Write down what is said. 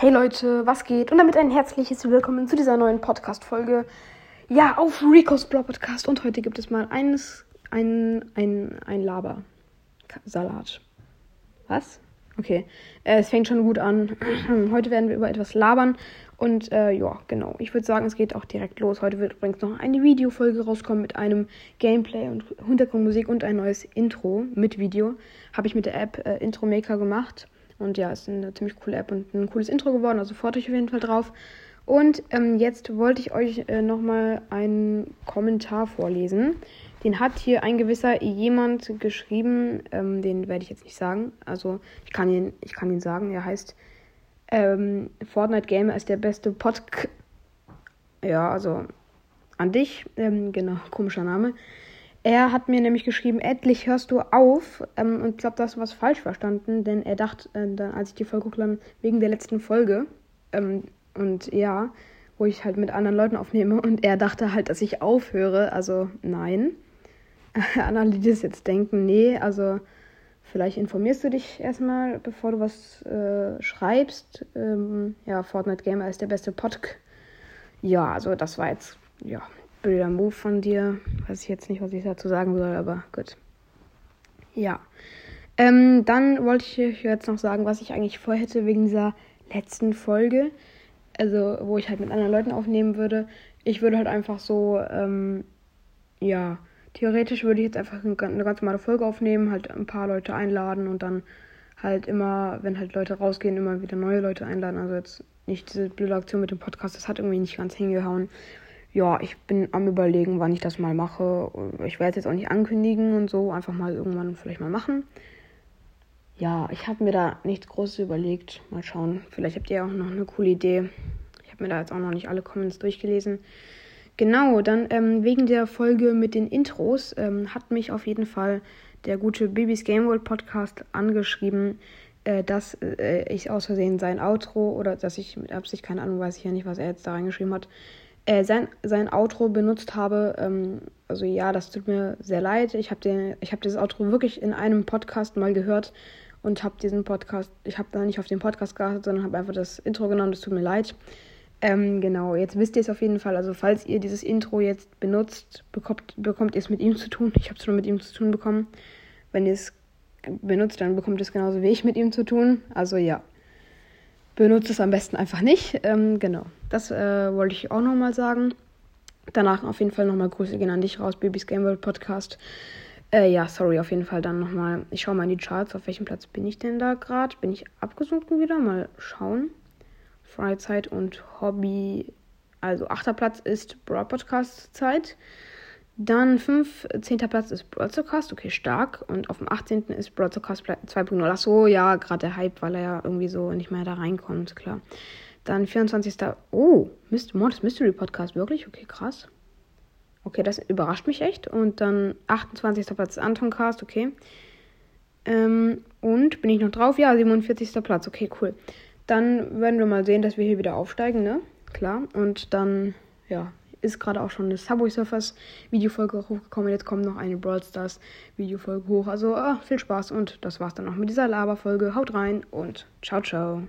Hey Leute, was geht? Und damit ein herzliches Willkommen zu dieser neuen Podcast-Folge. Ja, auf Rico's Blau Podcast. Und heute gibt es mal eines, ein, ein, ein Laber-Salat. Was? Okay, äh, es fängt schon gut an. heute werden wir über etwas labern. Und äh, ja, genau. Ich würde sagen, es geht auch direkt los. Heute wird übrigens noch eine Videofolge rauskommen mit einem Gameplay und Hintergrundmusik und ein neues Intro mit Video. Habe ich mit der App äh, Intro Maker gemacht. Und ja, ist eine ziemlich coole App und ein cooles Intro geworden. Also freut euch auf jeden Fall drauf. Und ähm, jetzt wollte ich euch äh, nochmal einen Kommentar vorlesen. Den hat hier ein gewisser jemand geschrieben. Ähm, den werde ich jetzt nicht sagen. Also ich kann ihn, ich kann ihn sagen. Er heißt ähm, Fortnite Gamer ist der beste Podcast. Ja, also an dich. Ähm, genau, komischer Name. Er hat mir nämlich geschrieben, endlich hörst du auf. Ähm, und ich glaube, da hast du was falsch verstanden, denn er dachte, äh, dann, als ich die Folge guckte, wegen der letzten Folge. Ähm, und ja, wo ich halt mit anderen Leuten aufnehme. Und er dachte halt, dass ich aufhöre. Also nein. An alle, die das jetzt denken, nee, also vielleicht informierst du dich erstmal, bevor du was äh, schreibst. Ähm, ja, Fortnite Gamer ist der beste Podcast. Ja, also das war jetzt, ja, blöder Move von dir. Weiß ich jetzt nicht, was ich dazu sagen soll, aber gut. Ja. Ähm, dann wollte ich euch jetzt noch sagen, was ich eigentlich vorhätte wegen dieser letzten Folge. Also, wo ich halt mit anderen Leuten aufnehmen würde. Ich würde halt einfach so, ähm, ja, theoretisch würde ich jetzt einfach eine ganz normale Folge aufnehmen, halt ein paar Leute einladen und dann halt immer, wenn halt Leute rausgehen, immer wieder neue Leute einladen. Also jetzt nicht diese blöde Aktion mit dem Podcast, das hat irgendwie nicht ganz hingehauen ja, ich bin am überlegen, wann ich das mal mache. Ich werde es jetzt auch nicht ankündigen und so, einfach mal irgendwann vielleicht mal machen. Ja, ich habe mir da nichts Großes überlegt. Mal schauen. Vielleicht habt ihr auch noch eine coole Idee. Ich habe mir da jetzt auch noch nicht alle Comments durchgelesen. Genau, dann ähm, wegen der Folge mit den Intros ähm, hat mich auf jeden Fall der gute Babys Game World Podcast angeschrieben, äh, dass äh, ich aus Versehen sein Outro oder dass ich mit Absicht, keine Ahnung, weiß ich ja nicht, was er jetzt da reingeschrieben hat, äh, sein, sein Outro benutzt habe. Ähm, also ja, das tut mir sehr leid. Ich habe hab dieses Outro wirklich in einem Podcast mal gehört und habe diesen Podcast, ich habe da nicht auf den Podcast geachtet, sondern habe einfach das Intro genommen. Das tut mir leid. Ähm, genau, jetzt wisst ihr es auf jeden Fall. Also falls ihr dieses Intro jetzt benutzt, bekommt, bekommt ihr es mit ihm zu tun. Ich habe es schon mit ihm zu tun bekommen. Wenn ihr es benutzt, dann bekommt ihr es genauso wie ich mit ihm zu tun. Also ja benutzt es am besten einfach nicht. Ähm, genau, das äh, wollte ich auch nochmal sagen. Danach auf jeden Fall nochmal Grüße gehen an dich raus, Babys Game World Podcast. Äh, ja, sorry, auf jeden Fall dann nochmal. Ich schaue mal in die Charts. Auf welchem Platz bin ich denn da gerade? Bin ich abgesunken wieder? Mal schauen. Freizeit und Hobby. Also, achter Platz ist Broad Podcast Zeit. Dann 5, 10. Platz ist Broadcast, okay, stark. Und auf dem 18. ist Broadcast 2.0. Achso, ja, gerade der Hype, weil er ja irgendwie so nicht mehr da reinkommt, klar. Dann 24. Oh, Myst Mortis Mystery Podcast, wirklich? Okay, krass. Okay, das überrascht mich echt. Und dann 28. Platz ist Anton Cast, okay. Ähm, und bin ich noch drauf? Ja, 47. Platz, okay, cool. Dann werden wir mal sehen, dass wir hier wieder aufsteigen, ne? Klar. Und dann, ja, ist gerade auch schon eine Subway Surfers Videofolge hochgekommen. Jetzt kommt noch eine Brawl Stars Videofolge hoch. Also ah, viel Spaß und das war's dann auch mit dieser Laberfolge. Haut rein und ciao, ciao.